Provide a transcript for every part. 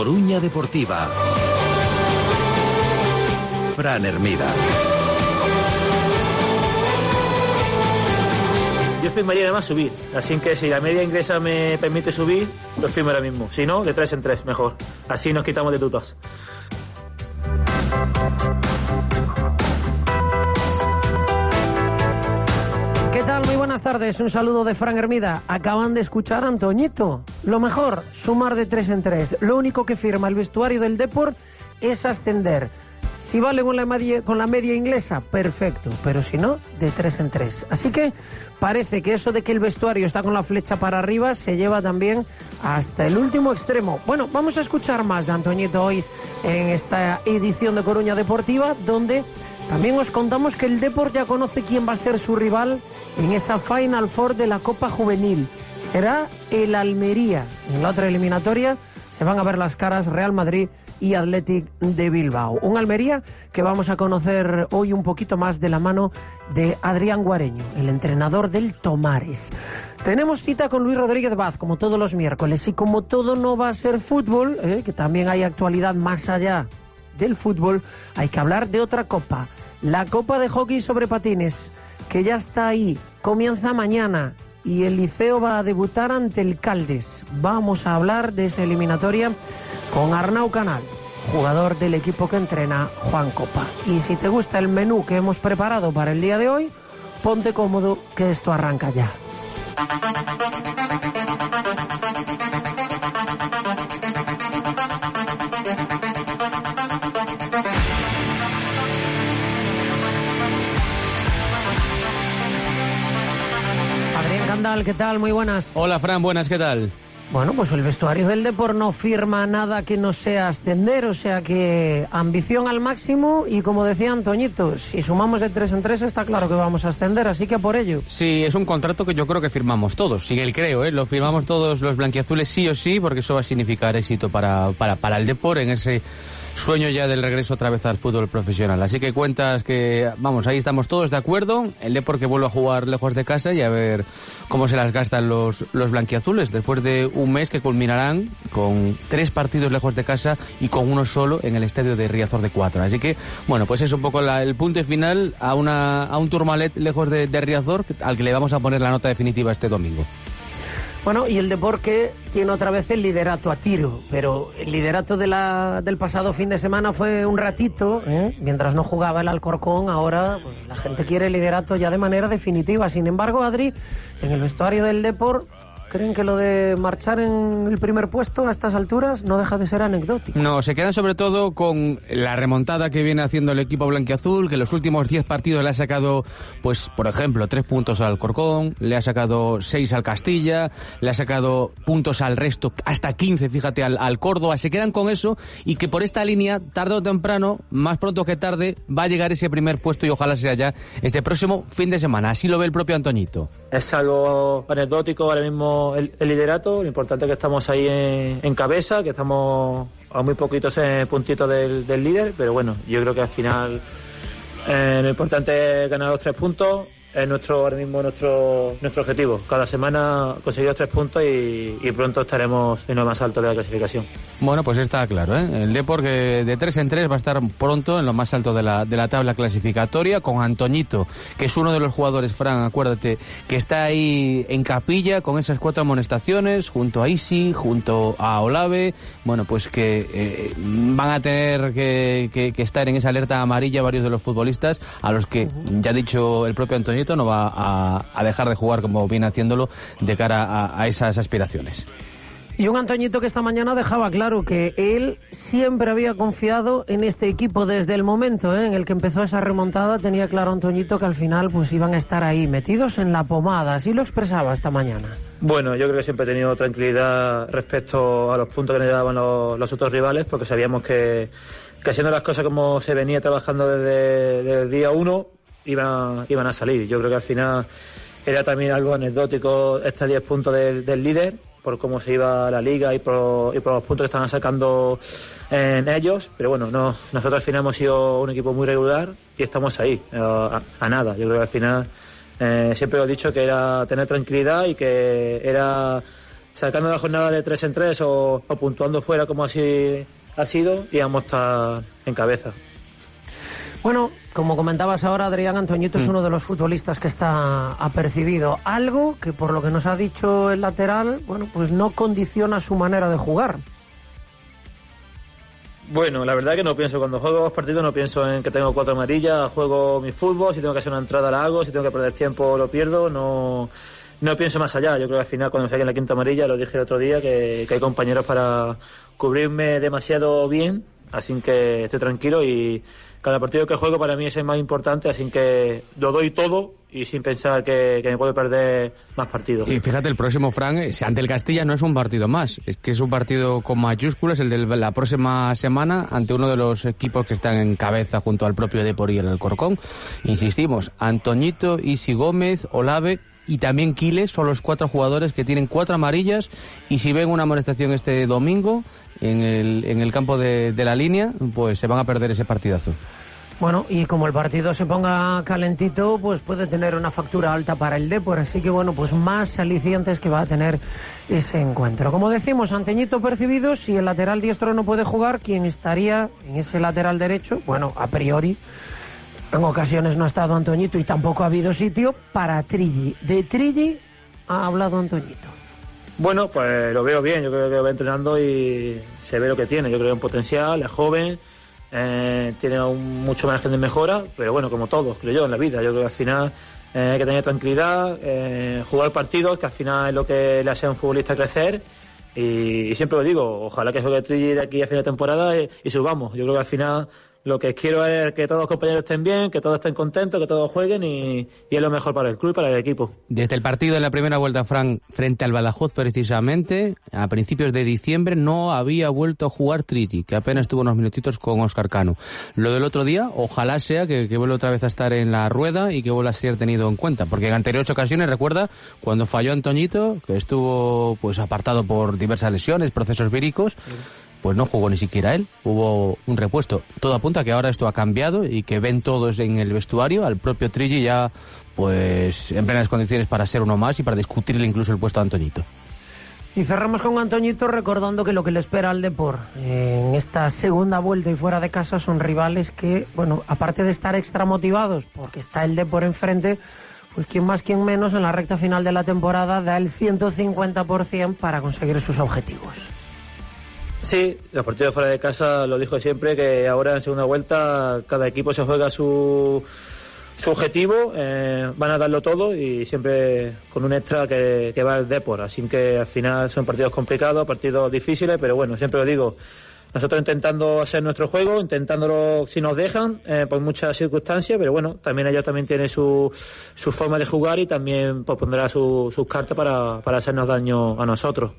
Coruña Deportiva. Fran Hermida. Yo firmaría además subir, así que si la media inglesa me permite subir, lo firmo ahora mismo. Si no, de tres en tres, mejor. Así nos quitamos de dudas. Buenas tardes. Un saludo de Fran Hermida. Acaban de escuchar a Antoñito. Lo mejor, sumar de tres en tres. Lo único que firma el vestuario del Deport es ascender. Si vale con la, media, inglesa, perfecto, pero si no, de tres en tres. Así que parece que eso de que el vestuario está con la flecha para arriba se lleva también hasta el último extremo. Bueno, vamos a escuchar más de Antoñito hoy en esta edición de Coruña Deportiva, donde también os contamos que el Deport ya conoce quién va a ser su rival en esa Final Four de la Copa Juvenil. Será el Almería. En la otra eliminatoria se van a ver las caras Real Madrid y Athletic de Bilbao. Un Almería que vamos a conocer hoy un poquito más de la mano de Adrián Guareño, el entrenador del Tomares. Tenemos cita con Luis Rodríguez Vaz, como todos los miércoles, y como todo no va a ser fútbol, eh, que también hay actualidad más allá del fútbol, hay que hablar de otra copa, la Copa de Hockey sobre Patines, que ya está ahí, comienza mañana y el Liceo va a debutar ante el Caldes. Vamos a hablar de esa eliminatoria con Arnau Canal, jugador del equipo que entrena Juan Copa. Y si te gusta el menú que hemos preparado para el día de hoy, ponte cómodo que esto arranca ya. Candal, ¿qué tal? Muy buenas. Hola Fran, buenas, ¿qué tal? Bueno, pues el vestuario del Depor no firma nada que no sea ascender, o sea que ambición al máximo y como decía Antoñito, si sumamos de tres en tres está claro que vamos a ascender, así que por ello. Sí, es un contrato que yo creo que firmamos todos, sí, el creo, ¿eh? lo firmamos todos los blanquiazules sí o sí, porque eso va a significar éxito para, para, para el Depor en ese sueño ya del regreso otra vez al fútbol profesional. Así que cuentas que, vamos, ahí estamos todos de acuerdo. El Depor que vuelve a jugar lejos de casa y a ver cómo se las gastan los, los blanquiazules después de un mes que culminarán con tres partidos lejos de casa y con uno solo en el estadio de Riazor de Cuatro. Así que, bueno, pues es un poco la, el punto final a, una, a un Tourmalet lejos de, de Riazor al que le vamos a poner la nota definitiva este domingo. Bueno, y el deporte tiene otra vez el liderato a tiro, pero el liderato de la, del pasado fin de semana fue un ratito, ¿eh? mientras no jugaba el Alcorcón, ahora pues, la gente quiere el liderato ya de manera definitiva. Sin embargo, Adri, en el vestuario del Deport, ¿creen que lo de marchar en el primer puesto a estas alturas no deja de ser anecdótico? No, se quedan sobre todo con la remontada que viene haciendo el equipo blanquiazul, que en los últimos 10 partidos le ha sacado, pues, por ejemplo, 3 puntos al Corcón, le ha sacado 6 al Castilla, le ha sacado puntos al resto, hasta 15, fíjate, al, al Córdoba. Se quedan con eso y que por esta línea, tarde o temprano, más pronto que tarde, va a llegar ese primer puesto y ojalá sea ya este próximo fin de semana. Así lo ve el propio Antoñito. Es algo anecdótico ahora mismo el, liderato, lo importante es que estamos ahí en, cabeza, que estamos a muy poquitos puntitos del, del, líder, pero bueno, yo creo que al final eh, lo importante es ganar los tres puntos, es nuestro ahora mismo nuestro nuestro objetivo. Cada semana conseguimos tres puntos y, y, pronto estaremos en lo más alto de la clasificación. Bueno, pues está claro, ¿eh? El Depor que de tres en tres va a estar pronto en lo más alto de la, de la tabla clasificatoria con Antoñito, que es uno de los jugadores, Fran, acuérdate, que está ahí en capilla con esas cuatro amonestaciones, junto a Isi, junto a Olave, bueno, pues que eh, van a tener que, que, que, estar en esa alerta amarilla varios de los futbolistas, a los que ya ha dicho el propio Antoñito no va a, a, dejar de jugar como viene haciéndolo de cara a, a, esas aspiraciones. Y un Antoñito que esta mañana dejaba claro que él siempre había confiado en este equipo desde el momento ¿eh? en el que empezó esa remontada. Tenía claro Antoñito que al final pues iban a estar ahí metidos en la pomada. Así lo expresaba esta mañana. Bueno, yo creo que siempre he tenido tranquilidad respecto a los puntos que nos daban los, los otros rivales porque sabíamos que, que haciendo las cosas como se venía trabajando desde, desde el día uno iban, iban a salir. Yo creo que al final era también algo anecdótico estos 10 puntos del, líder, por cómo se iba la liga y por, y por, los puntos que estaban sacando en ellos. Pero bueno, no, nosotros al final hemos sido un equipo muy regular y estamos ahí, a, a nada. Yo creo que al final eh, siempre he dicho que era tener tranquilidad y que era sacando la jornada de tres en tres o, o puntuando fuera como así ha sido, íbamos a estar en cabeza. Bueno, como comentabas ahora, Adrián Antoñito es uno de los futbolistas que está apercibido. Algo que, por lo que nos ha dicho el lateral, bueno, pues no condiciona su manera de jugar. Bueno, la verdad que no pienso, cuando juego dos partidos no pienso en que tengo cuatro amarillas, juego mi fútbol, si tengo que hacer una entrada la hago, si tengo que perder tiempo lo pierdo, no, no pienso más allá. Yo creo que al final cuando me en la quinta amarilla, lo dije el otro día, que, que hay compañeros para cubrirme demasiado bien, así que estoy tranquilo y cada partido que juego para mí es el más importante, así que lo doy todo y sin pensar que, me puedo perder más partidos. Y fíjate, el próximo, Frank, ante el Castilla no es un partido más, es que es un partido con mayúsculas, el de la próxima semana, ante uno de los equipos que están en cabeza junto al propio Depor y el Corcón. Insistimos, Antoñito, Isi Gómez, Olave y también Quiles son los cuatro jugadores que tienen cuatro amarillas y si ven una amonestación este domingo en el, en el campo de, la línea, pues se van a perder ese partidazo. Bueno, y como el partido se ponga calentito, pues puede tener una factura alta para el Depor, así que bueno, pues más alicientes que va a tener ese encuentro. Como decimos, Anteñito percibido, si el lateral diestro no puede jugar, ¿quién estaría en ese lateral derecho? Bueno, a priori, en ocasiones no ha estado Antoñito y tampoco ha habido sitio para Trilli. De Trilli ha hablado Antoñito. Bueno, pues lo veo bien, yo creo que va entrenando y se ve lo que tiene, yo creo que un potencial, es joven eh, tiene un, mucho margen de mejora, pero bueno, como todos, creo yo, en la vida. Yo creo que al final eh, hay que tener tranquilidad, eh, jugar partidos, que al final es lo que le hace a un futbolista crecer. Y, siempre lo digo, ojalá que juegue Trilli de aquí a fin de temporada y, y subamos. Yo creo que al final lo que quiero es que todos los compañeros estén bien, que todos estén contentos, que todos jueguen y, es lo mejor para el club y para el equipo. Desde el partido de la primera vuelta, Frank, frente al Badajoz precisamente, a principios de diciembre no había vuelto a jugar Triti, que apenas tuvo unos minutitos con Oscar Cano. Lo del otro día, ojalá sea que, que vuelva otra vez a estar en la rueda y que vuelva a ser tenido en cuenta, porque en anteriores ocasiones, recuerda, cuando falló Antoñito, que estuvo pues apartado por diversas lesiones, procesos víricos, pues no jugó ni siquiera él, hubo un repuesto. Todo apunta a que ahora esto ha cambiado y que ven todos en el vestuario al propio Trilli ya pues en plenas condiciones para ser uno más y para discutirle incluso el puesto a Antoñito. Y cerramos con Antoñito recordando que lo que le espera al Depor en esta segunda vuelta y fuera de casa son rivales que, bueno, aparte de estar extra motivados porque está el Depor enfrente, pues quien más, quien menos en la recta final de la temporada da el 150% para conseguir sus objetivos. Sí, los partidos fuera de casa lo dijo siempre que ahora en segunda vuelta cada equipo se juega su, su objetivo, eh, van a darlo todo y siempre con un extra que, va el Depor. Así que al final son partidos complicados, partidos difíciles, pero bueno, siempre lo digo. Nosotros intentando hacer nuestro juego, intentándolo si nos dejan, eh, por muchas circunstancias, pero bueno, también ellos también tienen su, su forma de jugar y también pues, pondrá sus cartas para, para hacernos daño a nosotros.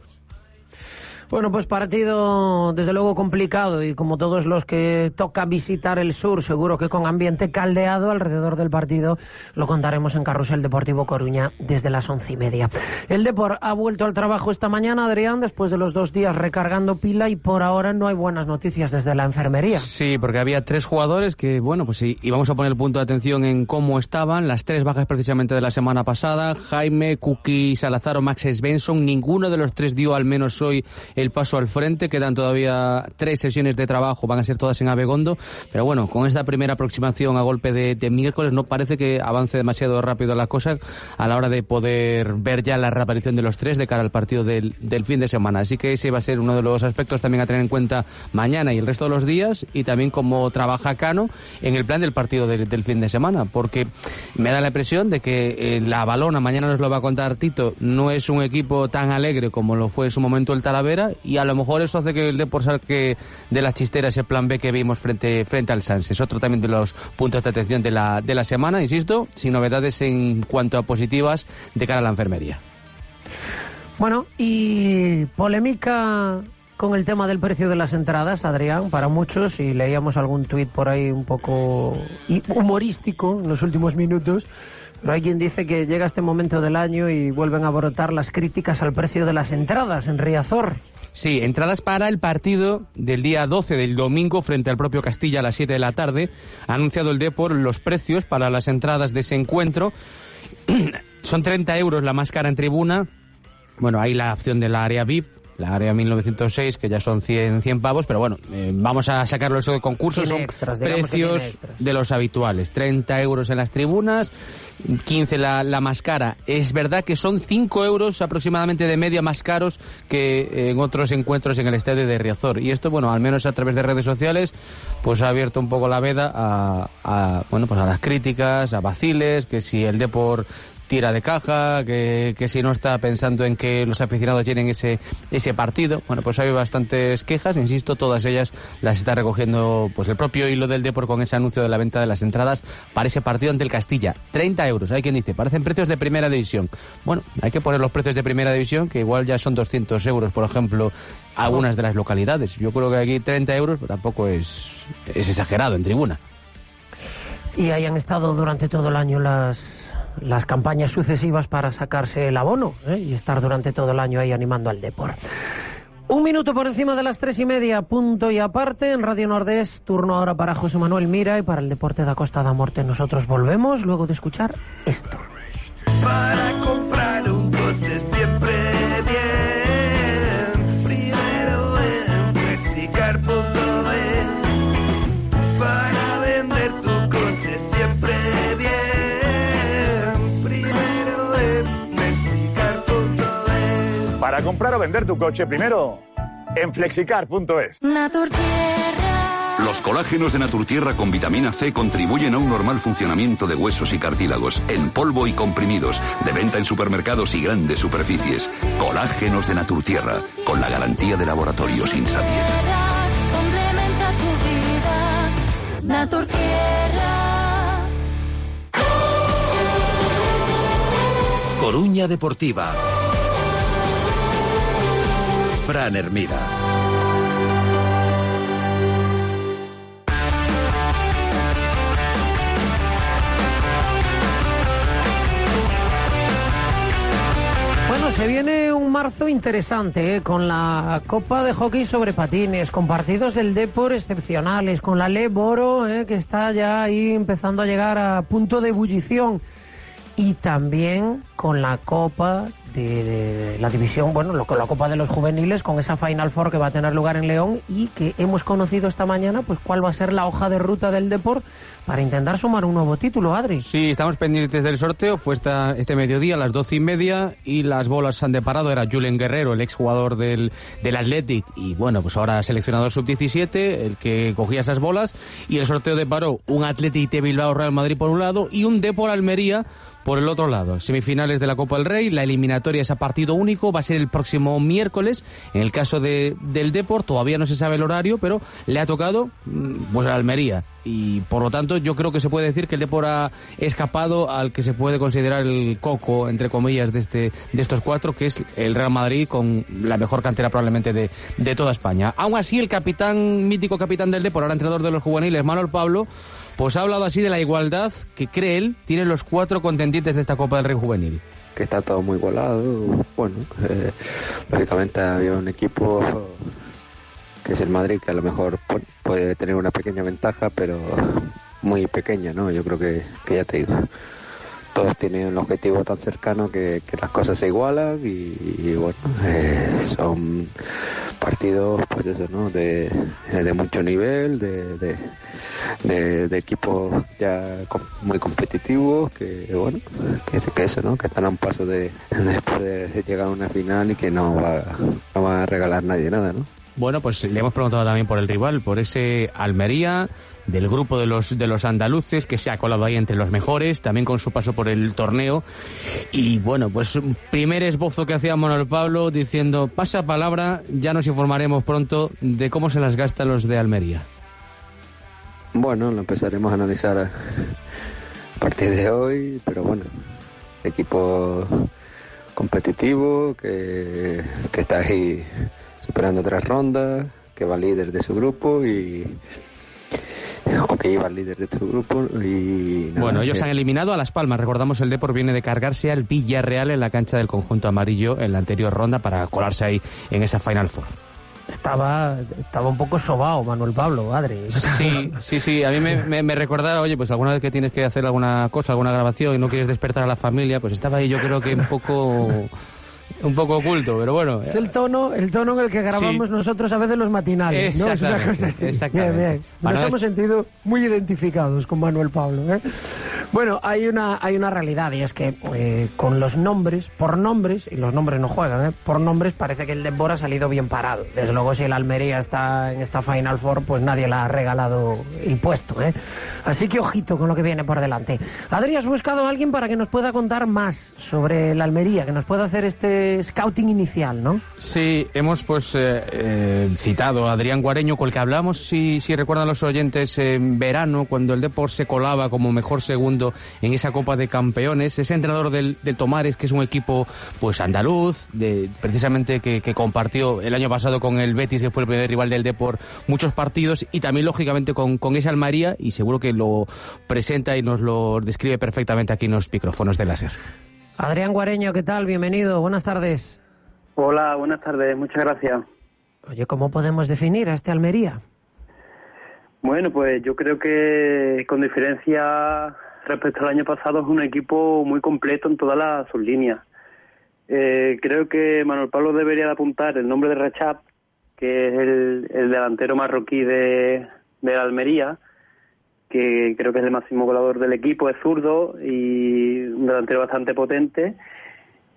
Bueno, pues partido desde luego complicado y como todos los que toca visitar el sur, seguro que con ambiente caldeado alrededor del partido, lo contaremos en Carrusel Deportivo Coruña desde las once y media. El Depor ha vuelto al trabajo esta mañana, Adrián, después de los dos días recargando pila y por ahora no hay buenas noticias desde la enfermería. Sí, porque había tres jugadores que, bueno, pues sí, íbamos a poner el punto de atención en cómo estaban, las tres bajas precisamente de la semana pasada, Jaime, Kuki, Salazar o Max Svensson, ninguno de los tres dio al menos hoy el paso al frente. Quedan todavía tres sesiones de trabajo, van a ser todas en Abegondo. Pero bueno, con esta primera aproximación a golpe de, miércoles no parece que avance demasiado rápido la cosa a la hora de poder ver ya la reaparición de los tres de cara al partido del, fin de semana. Así que ese va a ser uno de los aspectos también a tener en cuenta mañana y el resto de los días y también cómo trabaja Cano en el plan del partido del fin de semana. Porque me da la impresión de que eh, la balona, mañana nos lo va a contar Tito, no es un equipo tan alegre como lo fue en su momento el Talavera y a lo mejor eso hace que el Depor que de la chistera ese plan B que vimos frente, frente al Sanse. Es otro también de los puntos de atención de la, de la semana, insisto, sin novedades en cuanto a positivas de cara a la enfermería. Bueno, y polémica con el tema del precio de las entradas, Adrián, para muchos, y leíamos algún tuit por ahí un poco humorístico en los últimos minutos, pero hay quien dice que llega este momento del año y vuelven a brotar las críticas al precio de las entradas en Riazor. Sí, entradas para el partido del día 12 del domingo frente al propio Castilla a las 7 de la tarde. Ha anunciado el Depor los precios para las entradas de ese encuentro. Son 30 euros la más cara en tribuna, bueno, hay la opción de la área VIP, la área 1906, que ya son 100, 100 pavos, pero bueno, eh, vamos a sacarlo eso de concurso, son extras, precios de los habituales, 30 euros en las tribunas, 15 la, la más cara. Es verdad que son 5 euros aproximadamente de media más caros que en otros encuentros en el estadio de Riazor. Y esto, bueno, al menos a través de redes sociales, pues ha abierto un poco la veda a, a, bueno, pues a las críticas, a vaciles, que si el Depor tira de caja, que, que si no está pensando en que los aficionados llenen ese, ese partido. Bueno, pues hay bastantes quejas, insisto, todas ellas las está recogiendo pues el propio hilo del Depor con ese anuncio de la venta de las entradas para ese partido ante el Castilla. 30 euros, hay quien dice, parecen precios de primera división. Bueno, hay que poner los precios de primera división, que igual ya son 200 euros, por ejemplo, algunas de las localidades. Yo creo que aquí 30 euros pues, tampoco es, es exagerado en tribuna. Y hayan estado durante todo el año las, las campañas sucesivas para sacarse el abono ¿eh? y estar durante todo el año ahí animando al Depor. Un minuto por encima de las tres y media, punto y aparte, en Radio Nordés, turno ahora para José Manuel Mira y para el Deporte da Costa da Morte. Nosotros volvemos luego de escuchar esto. Para comprar un coche vender tu coche primero en flexicar.es. Los colágenos de Naturtierra con vitamina C contribuyen a un normal funcionamiento de huesos y cartílagos, en polvo y comprimidos, de venta en supermercados y grandes superficies. Colágenos de Naturtierra, con la garantía de laboratorios Insadiet. Complementa tu vida. Naturtierra. Coruña Deportiva. Fran Hermida. Bueno, se viene un marzo interesante ¿eh? con la Copa de Hockey sobre patines, con partidos del Depor excepcionales, con la Le Boro ¿eh? que está ya ahí empezando a llegar a punto de ebullición y también con la Copa de, de la división, bueno, lo- la Copa de los Juveniles, con esa Final Four que va a tener lugar en León y que hemos conocido esta mañana, pues cuál va a ser la hoja de ruta del Depor para intentar sumar un nuevo título, Adri. Sí, estamos pendientes del sorteo. Fue esta, este mediodía a las doce y media y las bolas se han deparado. Era Julen Guerrero, el exjugador del, del Athletic y bueno, pues ahora seleccionador sub-17, el que cogía esas bolas. Y el sorteo deparó un Athletic de Bilbao Real Madrid por un lado y un Depor Almería por el otro lado. Semifinales de la Copa del Rey, la eliminatoria es a partido único, va a ser el próximo miércoles. En el caso de, del Depor todavía no se sabe el horario, pero le ha tocado mm, pues a Almería. Y por lo tanto yo creo que se puede decir que el Depor ha escapado al que se puede considerar el coco, entre comillas, de, este, de estos cuatro, que es el Real Madrid con la mejor cantera probablemente de, de toda España. Aún así, el capitán, mítico capitán del Depor, ahora entrenador de los juveniles, Manuel Pablo, pues ha hablado así de la igualdad que cree él tienen los cuatro contendientes de esta Copa del Rey Juvenil. Que está todo muy igualado. Bueno, eh, lógicamente había un equipo que es el Madrid que a lo mejor pu- puede tener una pequeña ventaja, pero muy pequeña, ¿no? Yo creo que, que ya te digo. Todos tienen un objetivo tan cercano que, que las cosas se igualan y, y bueno, eh, son partidos, pues eso, ¿no? De, de mucho nivel, de, de, equipos ya muy competitivos, que bueno, que, que eso, ¿no? Que están a un paso de, de poder llegar a una final y que no va, no va a regalar nadie nada, ¿no? Bueno, pues le hemos preguntado también por el rival, por ese Almería del grupo de los de los andaluces que se ha colado ahí entre los mejores, también con su paso por el torneo. Y bueno, pues primer esbozo que hacía Manuel Pablo diciendo, pasa palabra, ya nos informaremos pronto de cómo se las gastan los de Almería. Bueno, lo empezaremos a analizar a partir de hoy, pero bueno, equipo competitivo que, que está ahí superando tres rondas, que va líder de su grupo y o que iba líder de su grupo y nada, Bueno, ellos que- han eliminado a Las Palmas. Recordamos, el Depor viene de cargarse al Villarreal en la cancha del conjunto amarillo en la anterior ronda para colarse ahí en esa Final Four. Estaba, estaba un poco sobao Manuel Pablo, Adri. Sí, sí, sí. A mí me, me, me recordaba, oye, pues alguna vez que tienes que hacer alguna cosa, alguna grabación y no quieres despertar a la familia, pues estaba ahí yo creo que un poco un poco oculto, pero bueno. Es el tono, el tono en el que grabamos Sí. nosotros a veces los matinales, ¿no? Es una cosa así. exactamente. Bien, bien. Nos Manuel- hemos sentido muy identificados con Manuel Pablo. ¿eh? Bueno, hay una, hay una realidad y es que eh, con los nombres, por nombres, y los nombres no juegan, ¿eh? por nombres parece que el Depor ha salido bien parado. Desde luego si el Almería está en esta Final Four, pues nadie le ha regalado el puesto. ¿eh? Así que ojito con lo que viene por delante. Adri, has buscado a alguien para que nos pueda contar más sobre el Almería, que nos pueda hacer este scouting inicial, ¿no? Sí, hemos pues eh, citado a Adrián Guareño, con el que hablamos, si, si recuerdan los oyentes, en verano, cuando el Depor se colaba como mejor segundo en esa Copa de Campeones. Ese entrenador del, del Tomares, que es un equipo pues andaluz, de, precisamente que, que compartió el año pasado con el Betis, que fue el primer rival del Depor, muchos partidos, y también lógicamente con, con ese Almería, y seguro que lo presenta y nos lo describe perfectamente aquí en los micrófonos de láser. Adrián Guareño, ¿qué tal? Bienvenido, buenas tardes. Hola, buenas tardes, muchas gracias. Oye, ¿cómo podemos definir a este Almería? Bueno, pues yo creo que con diferencia respecto al año pasado es un equipo muy completo en todas las sus líneas. Eh, creo que Manuel Pablo debería de apuntar el nombre de Rachab, que es el, el delantero marroquí de, de la Almería, que creo que es el máximo goleador del equipo, es zurdo y un delantero bastante potente.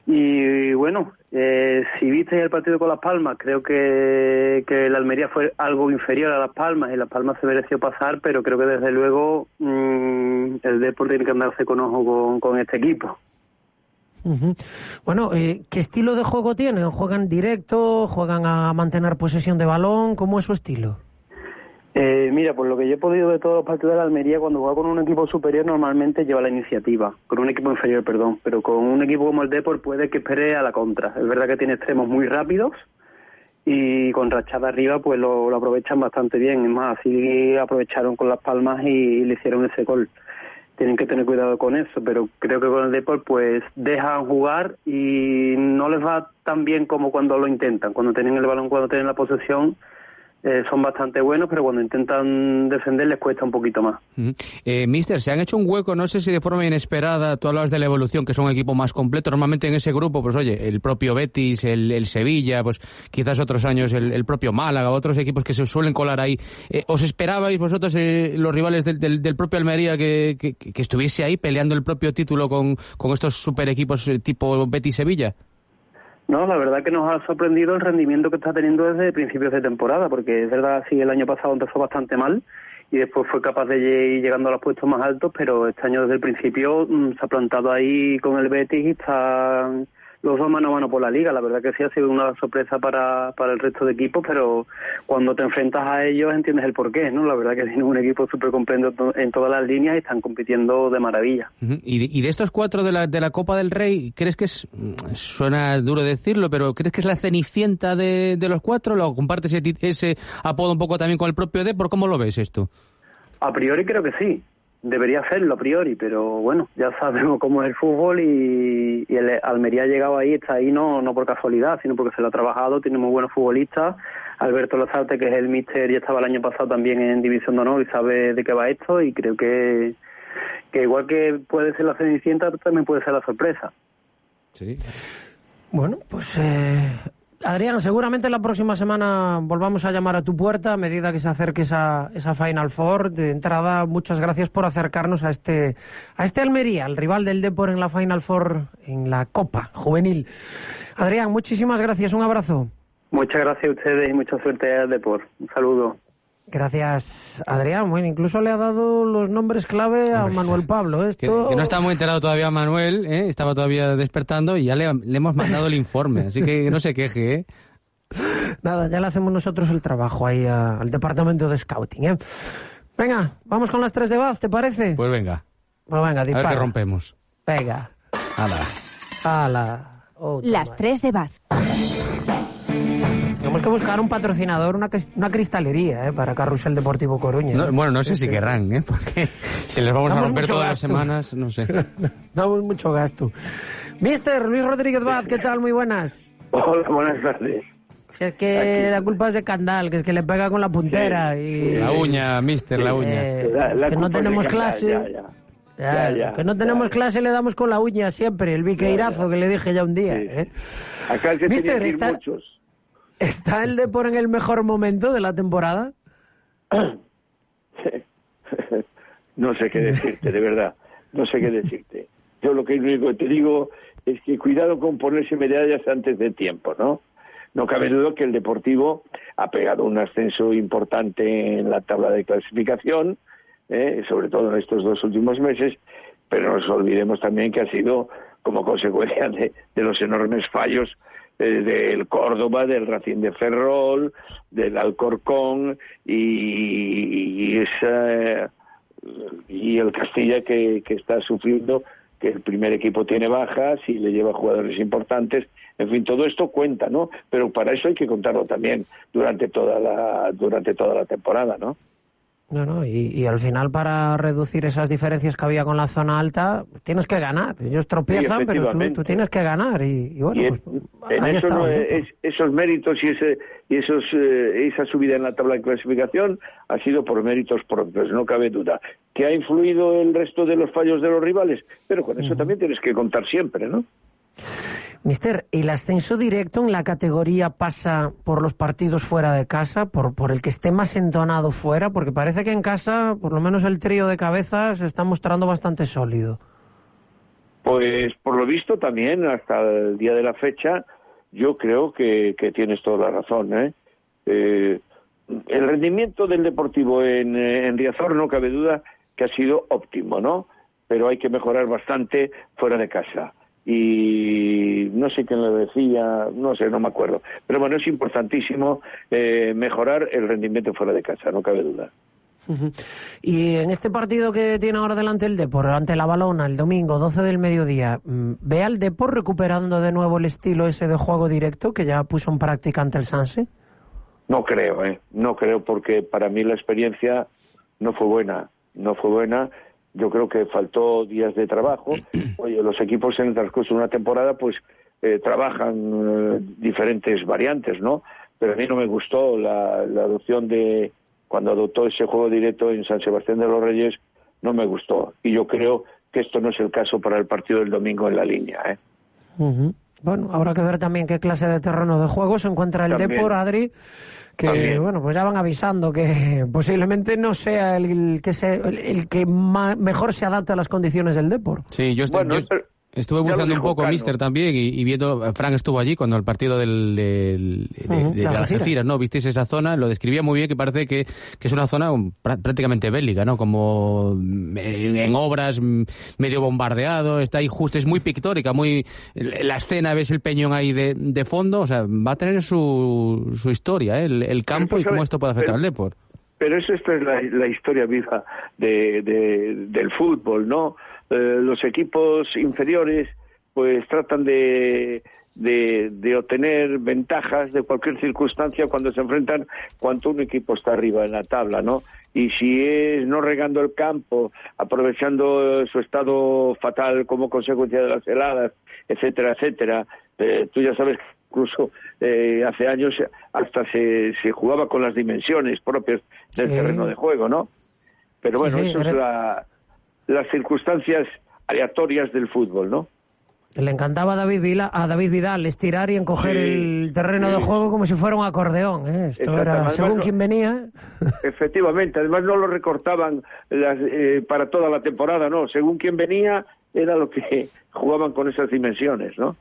Y bueno, eh, si visteis el partido con Las Palmas, creo que, que el Almería fue algo inferior a Las Palmas y Las Palmas se mereció pasar, pero creo que desde luego mm, el Depor tiene que andarse con ojo con, con este equipo. Bueno, eh, ¿qué estilo de juego tienen? ¿Juegan directo? ¿Juegan a mantener posesión de balón? ¿Cómo es su estilo? Eh, mira, por lo que yo he podido de todos los partidos de la Almería, cuando juega con un equipo superior normalmente lleva la iniciativa, con un equipo inferior, perdón, pero con un equipo como el Depor puede que espere a la contra. Es verdad que tiene extremos muy rápidos y con rachada arriba pues lo, lo aprovechan bastante bien. Es más, así aprovecharon con las palmas y, le hicieron ese gol. Tienen que tener cuidado con eso, pero creo que con el Depor pues dejan jugar y no les va tan bien como cuando lo intentan. Cuando tienen el balón, cuando tienen la posesión, eh, son bastante buenos, pero cuando intentan defender les cuesta un poquito más. Eh, Mister, se han hecho un hueco, no sé si de forma inesperada, tú hablabas de la evolución, que son un equipo más completo, normalmente en ese grupo, pues oye, el propio Betis, el, el Sevilla, pues quizás otros años el, el propio Málaga, otros equipos que se suelen colar ahí. Eh, ¿Os esperabais vosotros, eh, los rivales del, del- del propio Almería, que, que- que estuviese ahí peleando el propio título con, con estos super equipos tipo Betis-Sevilla? No, la verdad que nos ha sorprendido el rendimiento que está teniendo desde principios de temporada, porque es verdad, sí, el año pasado empezó bastante mal y después fue capaz de ir llegando a los puestos más altos, pero este año desde el principio mm, se ha plantado ahí con el Betis y están los dos mano a mano por la liga. La verdad que sí ha sido una sorpresa para, para el resto de equipos, pero cuando te enfrentas a ellos entiendes el porqué, ¿no? La verdad que tienen un equipo súper completo to- en todas las líneas y están compitiendo de maravilla. Y, de- y de estos cuatro de la, de la Copa del Rey, ¿crees que es, suena duro decirlo, pero ¿crees que es la cenicienta de, de los cuatro? ¿Lo compartes ese apodo un poco también con el propio Depor? ¿Cómo lo ves esto? A priori creo que sí, debería hacerlo a priori, pero bueno, ya sabemos cómo es el fútbol y, y el Almería ha llegado ahí, está ahí no, no por casualidad, sino porque se lo ha trabajado, tiene muy buenos futbolistas. Alberto Lozarte, que es el míster, ya estaba el año pasado también en División de Honor y sabe de qué va esto y creo que, que igual que puede ser la cenicienta, también puede ser la sorpresa. Sí. Bueno, pues eh, Adrián, seguramente la próxima semana volvamos a llamar a tu puerta a medida que se acerque esa, esa Final Four. De entrada, muchas gracias por acercarnos a este, a este Almería, el rival del Depor en la Final Four en la Copa Juvenil. Adrián, muchísimas gracias, un abrazo. Muchas gracias a ustedes y mucha suerte al Depor. Un saludo. Gracias, Adrián. Bueno, incluso le ha dado los nombres clave a Manuel Pablo. Que, Esto... que no está muy enterado todavía Manuel, ¿eh? estaba todavía despertando y ya le, le hemos mandado el informe, así que no se queje. ¿eh? Nada, ya le hacemos nosotros el trabajo ahí a- al departamento de scouting. ¿eh? Venga, vamos con las tres de Baz, ¿te parece? Pues venga, Pues venga, a ver dispara. qué rompemos. Venga, ala. Otra Las tres de Baz. Tenemos que buscar un patrocinador, una, una cristalería, ¿eh? para Carrusel Deportivo Coruña. No, bueno, no sé si querrán, ¿eh? porque si les vamos a romper todas gasto. las semanas, no sé. Damos mucho gasto. Mister Luis Rodríguez Baz, ¿qué tal? Muy buenas. Hola, buenas tardes. Si es que la culpa es de Candal, que es que le pega con la puntera y... La uña, mister, la uña. Eh, es que no tenemos clase. Ya, Ya, ya, que no tenemos clase le damos con la uña siempre, el biqueirazo que le dije ya un día. ¿eh? Acá se Mister, que ir está- muchos. ¿Está el Depor en el mejor momento de la temporada? no sé qué decirte, de verdad. No sé qué decirte. Yo lo que único que te digo es que cuidado con ponerse medallas antes de tiempo, ¿no? No cabe duda que el Deportivo ha pegado un ascenso importante en la tabla de clasificación, ¿eh? sobre todo en estos dos últimos meses, pero no nos olvidemos también que ha sido como consecuencia de, de los enormes fallos eh, del Córdoba, del Racing de Ferrol, del Alcorcón y, esa y el Castilla que, que está sufriendo que el primer equipo tiene bajas y le lleva jugadores importantes. En fin todo esto cuenta no pero para eso hay que contarlo también durante toda la durante toda la temporada no No, no, y, y al final para reducir esas diferencias que había con la zona alta, tienes que ganar. Ellos tropiezan, Sí, pero tú, tú tienes que ganar. Y, y bueno, Y pues, en eso no es- esos méritos y ese y esos eh, esa subida en la tabla de clasificación ha sido por méritos propios no cabe duda. Que ha influido el resto de los fallos de los rivales pero con eso también tienes que contar siempre no Mister, ¿el ascenso directo en la categoría pasa por los partidos fuera de casa, por, por el que esté más entonado fuera? Porque parece que en casa, por lo menos el trío de cabezas, se está mostrando bastante sólido. Pues por lo visto también hasta el día de la fecha yo creo que, tienes toda la razón. ¿eh? Eh, el rendimiento del Deportivo en, eh, en Riazor no cabe duda que ha sido óptimo, ¿no? Pero hay que mejorar bastante fuera de casa. Y no sé quién lo decía, no sé, no me acuerdo. Pero bueno, es importantísimo eh, mejorar el rendimiento fuera de casa, no cabe duda. Y en este partido que tiene ahora delante el Depor, ante la Balona, el domingo, 12 del mediodía, mm, ¿ve al Depor recuperando de nuevo el estilo ese de juego directo que ya puso en práctica ante el Sanse? No creo, ¿eh? No creo porque para mí la experiencia no fue buena. No fue buena. Yo creo que faltó días de trabajo. Oye, los equipos en el transcurso de una temporada pues eh, trabajan eh, diferentes variantes, ¿no? Pero a mí no me gustó la, la adopción de... Cuando adoptó ese juego directo en San Sebastián de los Reyes, no me gustó. Y yo creo que esto no es el caso para el partido del domingo en la línea, ¿eh? Ujú. Bueno, habrá que ver también qué clase de terreno de juego se encuentra el También. Depor, Adri, que También. bueno, pues ya van avisando que posiblemente no sea el, el que se, el, el que ma- mejor se adapte a las condiciones del Depor. Sí, yo, estu- Bueno, yo pero- estuve buscando un poco, Cano. Mister, también, y, y viendo, Frank estuvo allí cuando el partido del, del- de, Ujú, de de las Algeciras. Algeciras, ¿no? Visteis esa zona, lo describía muy bien, que parece que, que es una zona prá- prácticamente bélica, ¿no? Como mm, en, en obras, mm, medio bombardeado, está ahí justo, es muy pictórica, muy... La escena, ves el peñón ahí de, de fondo, o sea, va a tener su, su historia, ¿eh? el, el campo y cómo esto puede afectar Pero- al Depor. Pero eso esto es la, la historia viva de, de- del fútbol, ¿no? Eh, los equipos inferiores pues tratan de, de, de obtener ventajas de cualquier circunstancia cuando se enfrentan cuando un equipo está arriba en la tabla, ¿no? Y si es no regando el campo, aprovechando su estado fatal como consecuencia de las heladas, etcétera, etcétera, eh, tú ya sabes que incluso eh, hace años hasta se, se jugaba con las dimensiones propias del Sí. terreno de juego, ¿no? Pero bueno, Sí, sí, eso es la, las circunstancias aleatorias del fútbol, ¿no? Le encantaba a David, Vila, a David Vidal estirar y encoger Sí, el terreno sí. de juego como si fuera un acordeón. ¿eh? Esto era además según no- quien venía. Efectivamente, además no lo recortaban las, eh, para toda la temporada, no. Según quien venía, era lo que jugaban con esas dimensiones, ¿no?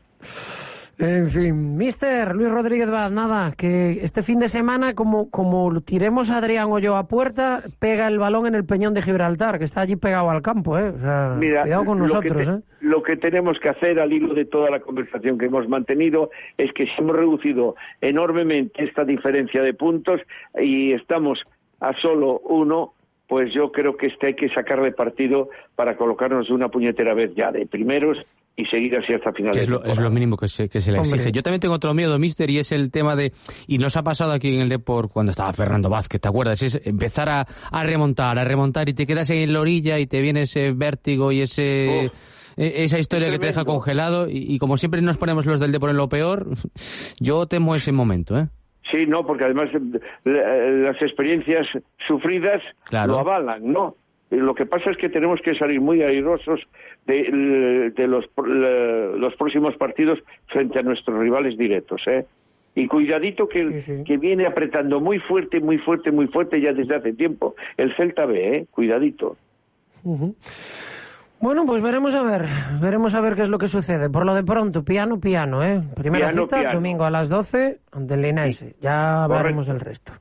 En fin, mister Luis Rodríguez Vaz, nada, que este fin de semana, como, como tiremos a Adrián o yo a puerta, pega el balón en el peñón de Gibraltar, que está allí pegado al campo, ¿eh? O sea, Mira, cuidado con lo que nosotros, te- ¿eh? Lo que tenemos que hacer al hilo de toda la conversación que hemos mantenido es que si hemos reducido enormemente esta diferencia de puntos y estamos a solo uno, pues yo creo que este hay que sacarle partido para colocarnos de una puñetera vez ya de primeros y seguir así hasta final de es, lo, es lo mínimo que se, que se le Hombre. exige. Yo también tengo otro miedo, mister, y es el tema de... Y nos ha pasado aquí en el Depor cuando estaba Fernando Vázquez, ¿te acuerdas? Es empezar a, a remontar, a remontar y te quedas en la orilla y te viene ese vértigo y ese... Uf, e- esa historia que te deja congelado y, y como siempre nos ponemos los del Depor en lo peor, yo temo ese momento, ¿eh? Sí, no, porque además eh, la- las experiencias sufridas Claro. lo avalan, ¿no? Lo que pasa es que tenemos que salir muy airosos de, de los, los próximos partidos frente a nuestros rivales directos, ¿eh? Y cuidadito que, que viene apretando muy fuerte, muy fuerte, muy fuerte ya desde hace tiempo el Celta B, ¿eh? Cuidadito. Bueno, pues veremos a ver, veremos a ver qué es lo que sucede. Por lo de pronto, piano, piano, ¿eh? Primera Piano, cita, piano. domingo a las 12, ante el Linaense. Ya hablaremos del resto.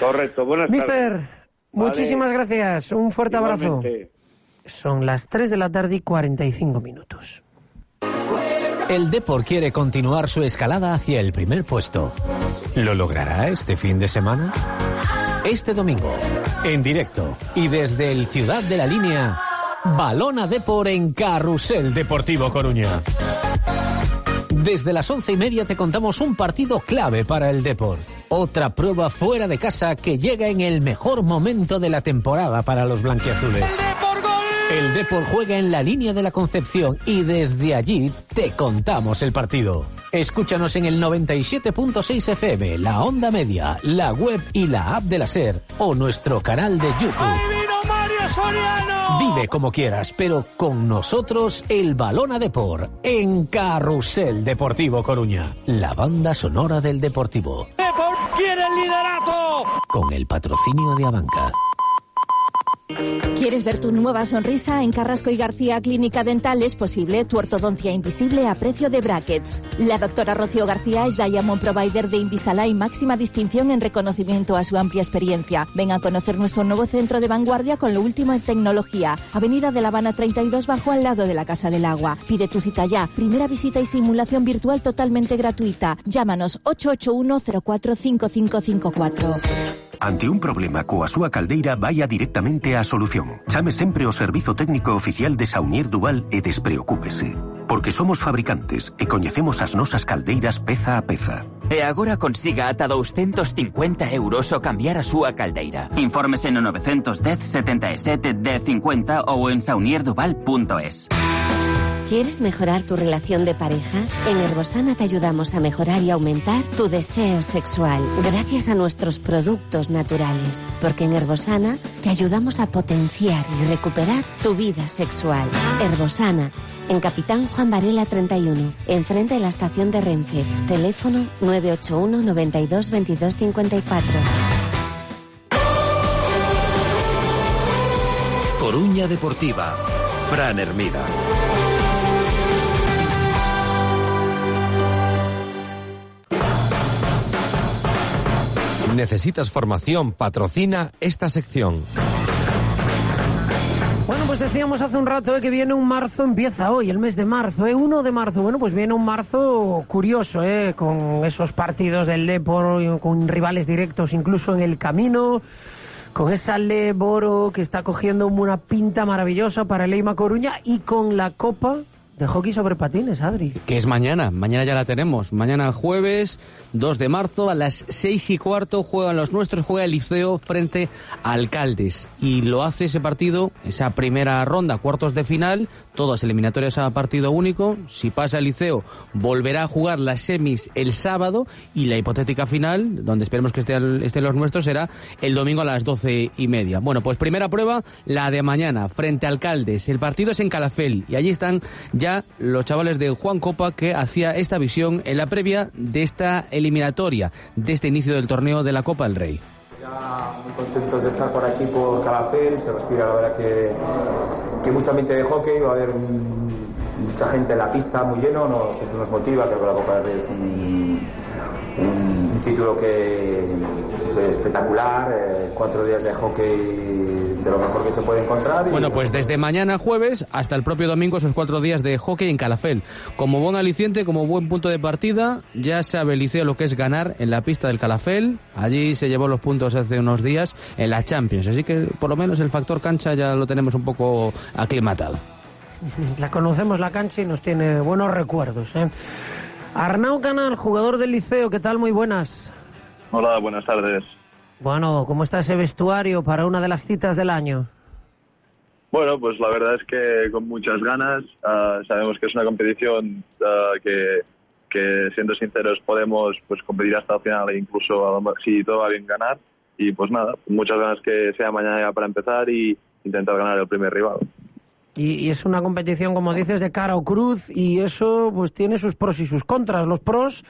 Correcto, buenas Mister, tardes. Muchísimas gracias. Un fuerte abrazo. Son las 3 de la tarde y 45 minutos. El Depor quiere continuar su escalada hacia el primer puesto. ¿Lo logrará este fin de semana? Este domingo, en directo y desde el Ciudad de la Línea, Balona Depor en Carrusel Deportivo Coruña. Desde las once y media te contamos un partido clave para el Depor. Otra prueba fuera de casa que llega en el mejor momento de la temporada para los blanquiazules. El Depor juega en la línea de la Concepción y desde allí te contamos el partido. Escúchanos en el 97.6 FM, la onda media, la web y la app de la SER o nuestro canal de YouTube. Mario Soriano! Vive como quieras, pero con nosotros el Balón a Depor en Carrusel Deportivo Coruña, la banda sonora del Deportivo, con el patrocinio de Abanca. ¿Quieres ver tu nueva sonrisa? En Carrasco y García Clínica Dental es posible tu ortodoncia invisible a precio de brackets. La doctora Rocío García es Diamond Provider de Invisalign, máxima distinción en reconocimiento a su amplia experiencia. Ven a conocer nuestro nuevo centro de vanguardia con lo último en tecnología. Avenida de La Habana 32 bajo al lado de la Casa del Agua. Pide tu cita ya. Primera visita y simulación virtual totalmente gratuita. Llámanos 881 045554. Ante un problema coa súa caldeira vaya directamente á solución. Chame sempre o servizo técnico oficial de Saunier Duval e despreocúpese. Porque somos fabricantes e coñecemos as nosas caldeiras peza a peza. E agora consiga ata 250 euros o cambiar a súa caldeira. Infórmese no 910 77 1050 ou en saunierduval.es. ¿Quieres mejorar tu relación de pareja? En Herbosana te ayudamos a mejorar y aumentar tu deseo sexual gracias a nuestros productos naturales. Porque en Herbosana te ayudamos a potenciar y recuperar tu vida sexual. Herbosana, en Capitán Juan Varela 31, enfrente de la estación de Renfe. Teléfono 981 92 22 54. Coruña Deportiva. Fran Hermida. ¿Necesitas formación? Patrocina esta sección. Bueno, pues decíamos hace un rato eh, que viene un marzo, empieza hoy, el mes de marzo, ¿eh? 1 de marzo. Bueno, pues viene un marzo curioso, ¿eh? Con esos partidos del Depor, con rivales directos incluso en el camino, con esa Leboro que está cogiendo una pinta maravillosa para el Eima Coruña y con la Copa de Hockey sobre patines, Adri. Que es mañana, mañana ya la tenemos. Mañana jueves 2 de marzo a las 6 y cuarto juegan los nuestros, juega el Liceo frente a Alcaldes. Y lo hace ese partido, esa primera ronda, cuartos de final, todas eliminatorias a partido único. Si pasa el Liceo, volverá a jugar las semis el sábado y la hipotética final, donde esperemos que estén, estén los nuestros, será el domingo a las 12 y media. Bueno, pues primera prueba, la de mañana, frente a Alcaldes. El partido es en Calafel y allí están ya los chavales de Juan Copa que hacía esta visión en la previa de esta eliminatoria, de este inicio del torneo de la Copa del Rey. Ya muy contentos de estar por aquí por Calafel, se respira la verdad que, que mucho ambiente de hockey, va a haber mucha gente en la pista muy lleno, nos, eso nos motiva, creo que la Copa del Rey es un título que es espectacular, eh, cuatro días de hockey de lo mejor que se puede encontrar. y Bueno, pues desde mañana jueves hasta el propio domingo esos cuatro días de hockey en Calafel. Como buen aliciente, como buen punto de partida, ya sabe el Liceo lo que es ganar en la pista del Calafel. Allí se llevó los puntos hace unos días en la Champions. Así que por lo menos el factor cancha ya lo tenemos un poco aclimatado. La conocemos la cancha y nos tiene buenos recuerdos. ¿eh? Arnau Canal, jugador del Liceo, ¿qué tal? Muy buenas. Hola, buenas tardes. Bueno, ¿cómo está ese vestuario para una de las citas del año? Bueno, pues la verdad es que con muchas ganas. ah, sabemos que es una competición ah, que, que, siendo sinceros, podemos pues competir hasta el final e incluso, si todo va bien, ganar. Y pues nada, muchas ganas que sea mañana ya para empezar y, intentar ganar el primer rival. Y, es una competición, como dices, de cara o cruz y eso pues tiene sus pros y sus contras. Los pros,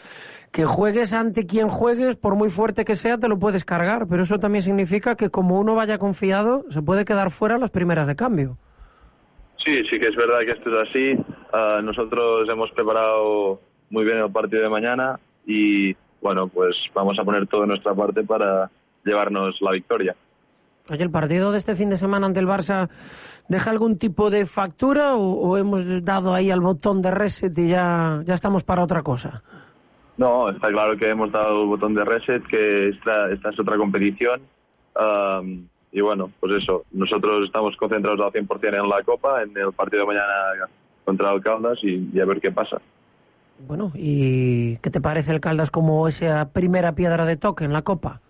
que juegues ante quien juegues, por muy fuerte que sea, te lo puedes cargar, pero eso también significa que como uno vaya confiado, se puede quedar fuera las primeras de cambio. Sí, sí que es verdad que esto es así. Uh, nosotros hemos preparado muy bien el partido de mañana y bueno, pues vamos a poner todo nuestra parte para llevarnos la victoria. Oye, ¿el partido de este fin de semana ante el Barça deja algún tipo de factura o, o, hemos dado ahí al botón de reset y ya, ya estamos para otra cosa? No, está claro que hemos dado el botón de reset, que esta, esta es otra competición. Um, y bueno, pues eso, nosotros estamos concentrados al 100% en la Copa, en el partido de mañana contra el Caldas y, y a ver qué pasa. Bueno, ¿y qué te parece el Caldas como esa primera piedra de toque en la Copa?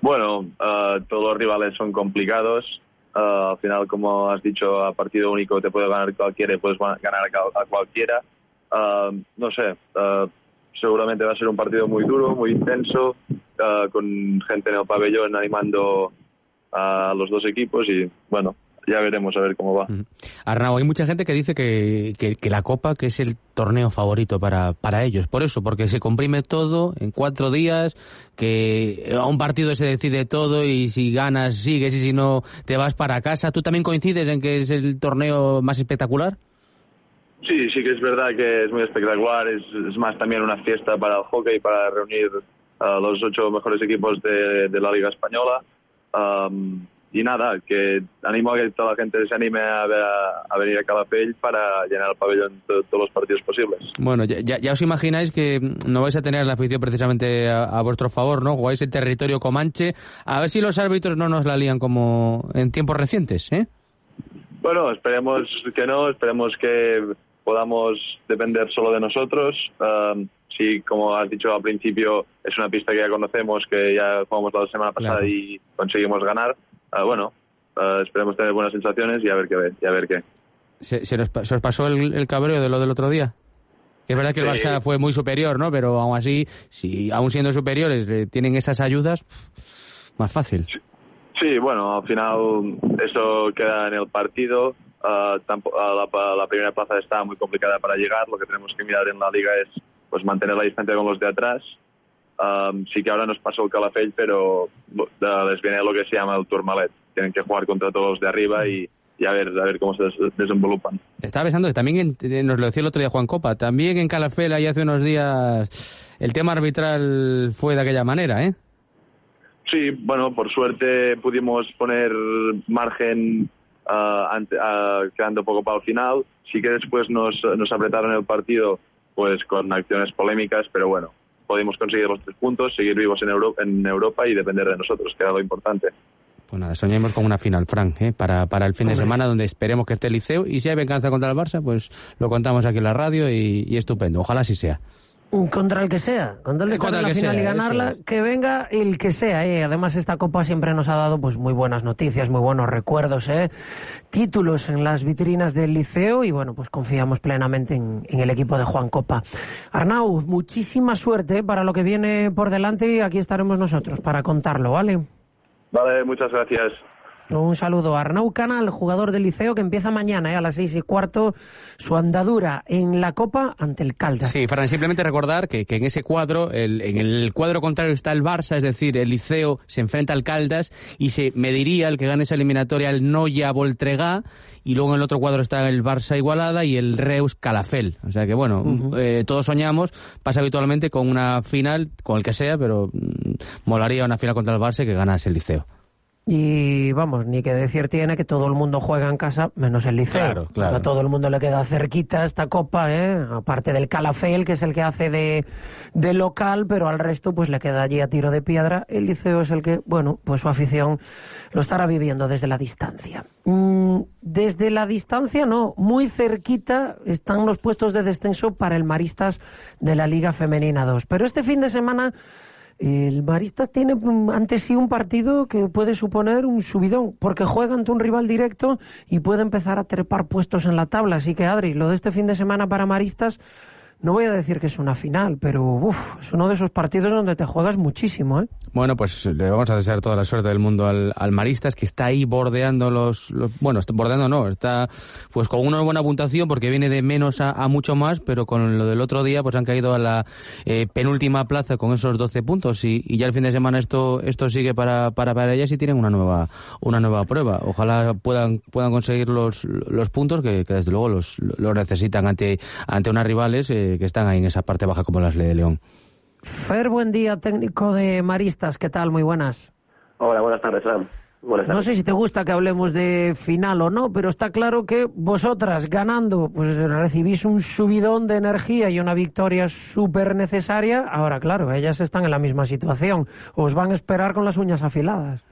Bueno, uh, todos los rivales son complicados. Uh, al final, como has dicho, a partido único te puede ganar cualquiera y puedes ganar a, cualquiera. Uh, no sé, seguramente va a ser un partido muy duro, muy intenso, con gente en el pabellón animando a los dos equipos y bueno, ya veremos a ver cómo va. Arnau, hay mucha gente que dice que, que, que, la Copa que es el torneo favorito para, para ellos, por eso, porque se comprime todo en cuatro días, que a un partido se decide todo y si ganas sigues y si no te vas para casa. ¿Tú también coincides en que es el torneo más espectacular? Sí, sí que es verdad que es muy espectacular, es, es más también una fiesta para el hockey, para reunir a los ocho mejores equipos de, de la Liga Española. Um, y nada, que animo a que toda la gente se anime a, a, a venir a Calafell para llenar el pabellón todos los partidos posibles. Bueno, ya, ya, os imagináis que no vais a tener la afición precisamente a, a, vuestro favor, ¿no? Jugáis en territorio comanche. A ver si los árbitros no nos la lían como en tiempos recientes, ¿eh? Bueno, esperemos que no, esperemos que podamos depender solo de nosotros. Um, sí, como has dicho al principio, es una pista que ya conocemos, que ya jugamos la semana pasada claro. y conseguimos ganar. Uh, bueno, uh, esperemos tener buenas sensaciones y a ver qué. Y a ver qué. ¿Se, se, nos, ¿Se, os pasó el, el, cabreo de lo del otro día? Es verdad que el Barça fue muy superior, ¿no? Pero aún así, si aún siendo superiores eh, tienen esas ayudas, más fácil. Sí. sí, bueno, al final eso queda en el partido. Uh, tampoco, la, la, primera plaza está muy complicada para llegar. Lo que tenemos que mirar en la liga es pues mantener la distancia con los de atrás. Um, sí que ahora nos pasó el Calafell, pero les viene lo que se llama el Tourmalet. Tienen que jugar contra todos los de arriba y, y a ver a ver cómo se desenvolupan. Estaba pensando que también, en, nos lo decía el otro día Juan Copa, también en Calafell, ahí hace unos días, el tema arbitral fue de aquella manera, ¿eh? Sí, bueno, por suerte pudimos poner margen uh, ante, uh, quedando poco para el final. Sí que después nos, nos apretaron el partido pues con acciones polémicas, pero bueno, pudimos conseguir los tres puntos, seguir vivos en Europa, en Europa y depender de nosotros, que era lo importante. Pues nada, soñemos con una final, Frank, ¿eh? para, para el fin Hombre. de semana, donde esperemos que esté el liceo. Y si hay venganza contra el Barça, pues lo contamos aquí en la radio y, y estupendo. Ojalá así sea. Contra el que sea, contra el estar en la final sea, y ganarla, es. que venga el que sea. ¿eh? Además, esta Copa siempre nos ha dado pues muy buenas noticias, muy buenos recuerdos, ¿eh? títulos en las vitrinas del liceo y bueno, pues confiamos plenamente en, en el equipo de Juan Copa. Arnau, muchísima suerte para lo que viene por delante y aquí estaremos nosotros para contarlo, ¿vale? Vale, muchas gracias. Un saludo a Arnau Canal, jugador del liceo que empieza mañana ¿eh? a las seis y cuarto su andadura en la Copa ante el Caldas. Sí, para simplemente recordar que, que en ese cuadro, el, en el cuadro contrario está el Barça, es decir, el liceo se enfrenta al Caldas y se mediría el que gane esa eliminatoria el Noya Voltregá y luego en el otro cuadro está el Barça Igualada y el Reus Calafel. O sea que bueno, uh -huh. eh, todos soñamos, pasa habitualmente con una final, con el que sea, pero mmm, molaría una final contra el Barça que ganase el liceo. Y vamos, ni que decir tiene que todo el mundo juega en casa, menos el liceo. Claro, claro. A todo el mundo le queda cerquita esta copa, ¿eh? aparte del Calafel, que es el que hace de, de, local, pero al resto pues le queda allí a tiro de piedra. El liceo es el que, bueno, pues su afición lo estará viviendo desde la distancia. Mm, desde la distancia no, muy cerquita están los puestos de descenso para el Maristas de la Liga Femenina 2. Pero este fin de semana el Maristas tiene ante sí un partido que puede suponer un subidón, porque juega ante un rival directo y puede empezar a trepar puestos en la tabla. Así que, Adri, lo de este fin de semana para Maristas, no voy a decir que es una final, pero uf, es uno de esos partidos donde te juegas muchísimo. ¿eh? Bueno, pues le vamos a desear toda la suerte del mundo al, al Maristas, que está ahí bordeando los, Bueno, bordeando no, está pues con una buena puntuación porque viene de menos a, mucho más, pero con lo del otro día pues han caído a la eh, penúltima plaza con esos 12 puntos y, y ya el fin de semana esto esto sigue para, para, para ellas y tienen una nueva una nueva prueba. Ojalá puedan puedan conseguir los, los puntos que, que desde luego los, los necesitan ante, ante unas rivales eh, que están ahí en esa parte baja como las de León. Fer, buen día, técnico de Maristas. ¿Qué tal? Muy buenas. Hola, buenas tardes, Sam. Buenas No sé si te gusta que hablemos de final o no, pero está claro que vosotras ganando, pues recibís un subidón de energía y una victoria súper necesaria. Ahora, claro, ellas están en la misma situación. Os van a esperar con las uñas afiladas.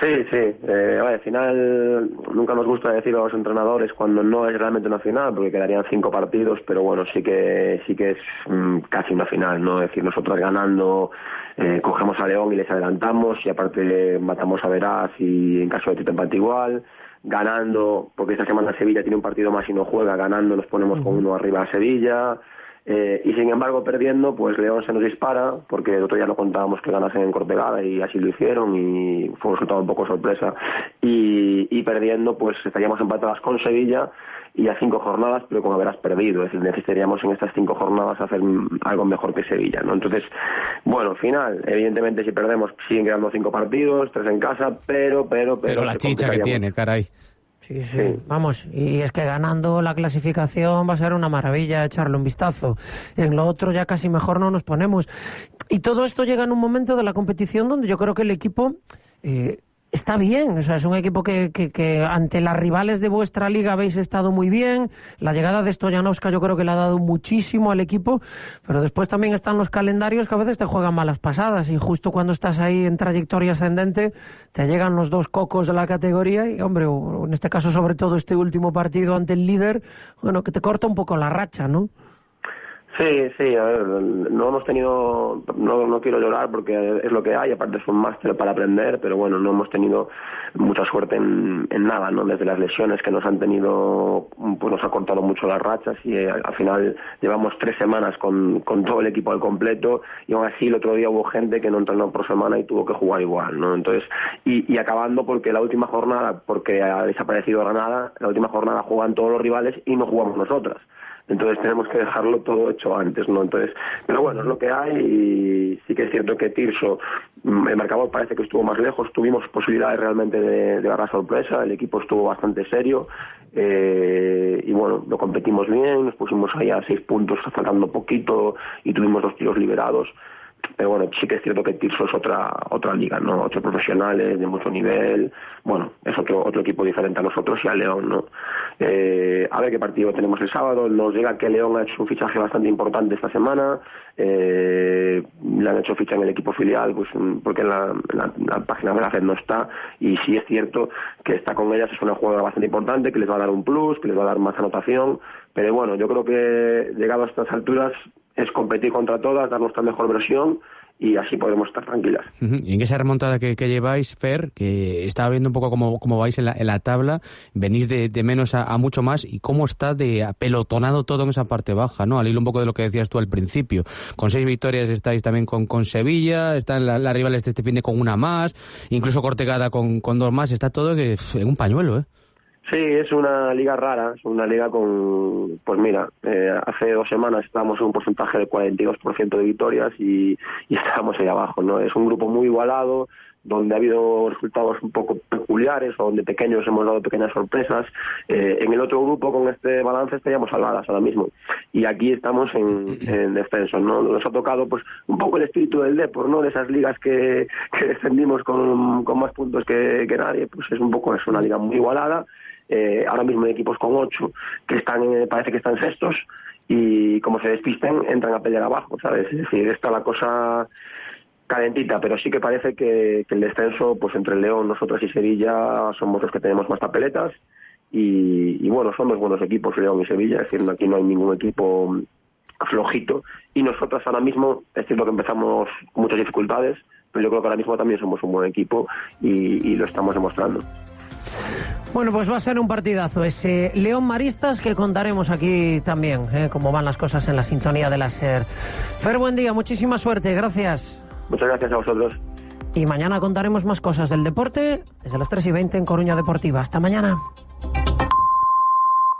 Sí, sí. Eh, al final nunca nos gusta decir a los entrenadores cuando no es realmente una final, porque quedarían cinco partidos, pero bueno, sí que sí que es mm, casi una final, ¿no? Es decir, nosotros ganando eh, cogemos a León y les adelantamos y aparte matamos a Verás y en caso de Tito empate igual. Ganando, porque esta semana Sevilla tiene un partido más y no juega, ganando nos ponemos con uno arriba a Sevilla. Eh, y sin embargo, perdiendo, pues León se nos dispara, porque el otro día no contábamos que ganasen en Cortegada y así lo hicieron y fue un resultado un poco sorpresa. Y, y perdiendo, pues estaríamos empatadas con Sevilla y a cinco jornadas, pero con haberás perdido. Es decir, necesitaríamos en estas cinco jornadas hacer algo mejor que Sevilla, ¿no? Entonces, bueno, final. Evidentemente, si perdemos, siguen quedando cinco partidos, tres en casa, pero, pero, pero. Pero la chicha que tiene, caray. Sí, sí, Vamos, y es que ganando la clasificación va a ser una maravilla echarle un vistazo. En lo otro ya casi mejor no nos ponemos. Y todo esto llega en un momento de la competición donde yo creo que el equipo eh, está bien. O sea, es un equipo que, que, que ante las rivales de vuestra liga habéis estado muy bien. La llegada de Stojanovska yo creo que le ha dado muchísimo al equipo. Pero después también están los calendarios que a veces te juegan malas pasadas. Y justo cuando estás ahí en trayectoria ascendente, te llegan los dos cocos de la categoría. Y, hombre, en este caso, sobre todo este último partido ante el líder, bueno, que te corta un poco la racha, ¿no? Sí, sí, a ver, no hemos tenido, no, no quiero llorar porque es lo que hay, aparte es un máster para aprender, pero bueno, no hemos tenido mucha suerte en, en nada, ¿no? Desde las lesiones que nos han tenido, pues nos ha cortado mucho las rachas y eh, al final llevamos tres semanas con, con todo el equipo al completo y aún así el otro día hubo gente que no entrenó por semana y tuvo que jugar igual, ¿no? Entonces, y, y acabando porque la última jornada, porque ha desaparecido Granada, la última jornada juegan todos los rivales y no jugamos nosotras entonces tenemos que dejarlo todo hecho antes, ¿no? Entonces, pero bueno, es lo que hay y sí que es cierto que Tirso, mm, el marcador parece que estuvo más lejos, tuvimos posibilidades realmente de, de dar la sorpresa, el equipo estuvo bastante serio eh, y bueno, lo competimos bien, nos pusimos ahí a seis puntos, faltando poquito y tuvimos dos tiros liberados. Pero bueno, sí que es cierto que Tirso es otra otra liga, ¿no? Ocho profesionales de mucho nivel. Bueno, es otro otro equipo diferente a nosotros y a León, ¿no? Eh, a ver qué partido tenemos el sábado. Nos llega que León ha hecho un fichaje bastante importante esta semana. Eh, le han hecho ficha en el equipo filial, pues mm, porque la, la página de la FED no está. Y sí es cierto que está con ellas, es una jugadora bastante importante, que les va a dar un plus, que les va a dar más anotación. Pero bueno, yo creo que llegado a estas alturas es competir contra todas, dar nuestra mejor versión y así podremos estar tranquilas. Y en esa remontada que, que lleváis, Fer, que estaba viendo un poco cómo, cómo vais en la, en la tabla, venís de, de menos a, mucho más y cómo está de apelotonado todo en esa parte baja, ¿no? Al hilo un poco de lo que decías tú al principio. Con seis victorias estáis también con, con Sevilla, están la- las rivales de este fin de con una más, incluso Cortegada con, con dos más, está todo que, en un pañuelo, ¿eh? Sí, es una liga rara, es una liga con, pues mira, eh, hace dos semanas estábamos en un porcentaje de 42% de victorias y, estábamos ahí abajo, ¿no? Es un grupo muy igualado, donde ha habido resultados un poco peculiares o donde pequeños hemos dado pequeñas sorpresas. Eh, en el otro grupo con este balance estaríamos salvadas ahora mismo y aquí estamos en, en descenso. ¿no? Nos ha tocado pues un poco el espíritu del Depor, ¿no? de esas ligas que, que descendimos con, con más puntos que, que nadie, pues es un poco es una liga muy igualada. Eh, ahora mismo hay equipos con ocho que están, parece que están sextos y como se despisten entran a pelear abajo, ¿sabes? Es está la cosa calentita, pero sí que parece que, el descenso, pues entre León, nosotros y Sevilla somos los que tenemos más papeletas y, y bueno, somos buenos equipos León y Sevilla, es decir, aquí no hay ningún equipo flojito y nosotros ahora mismo, es cierto que empezamos con muchas dificultades, pero yo creo que ahora mismo también somos un buen equipo y lo estamos demostrando. Bueno, pues va a ser un partidazo ese León Maristas que contaremos aquí también, ¿eh? cómo van las cosas en la sintonía de la SER. Fer, buen día, muchísima suerte, gracias. Muchas gracias a vosotros. Y mañana contaremos más cosas del deporte desde las 3 y 20 en Coruña Deportiva. Hasta mañana.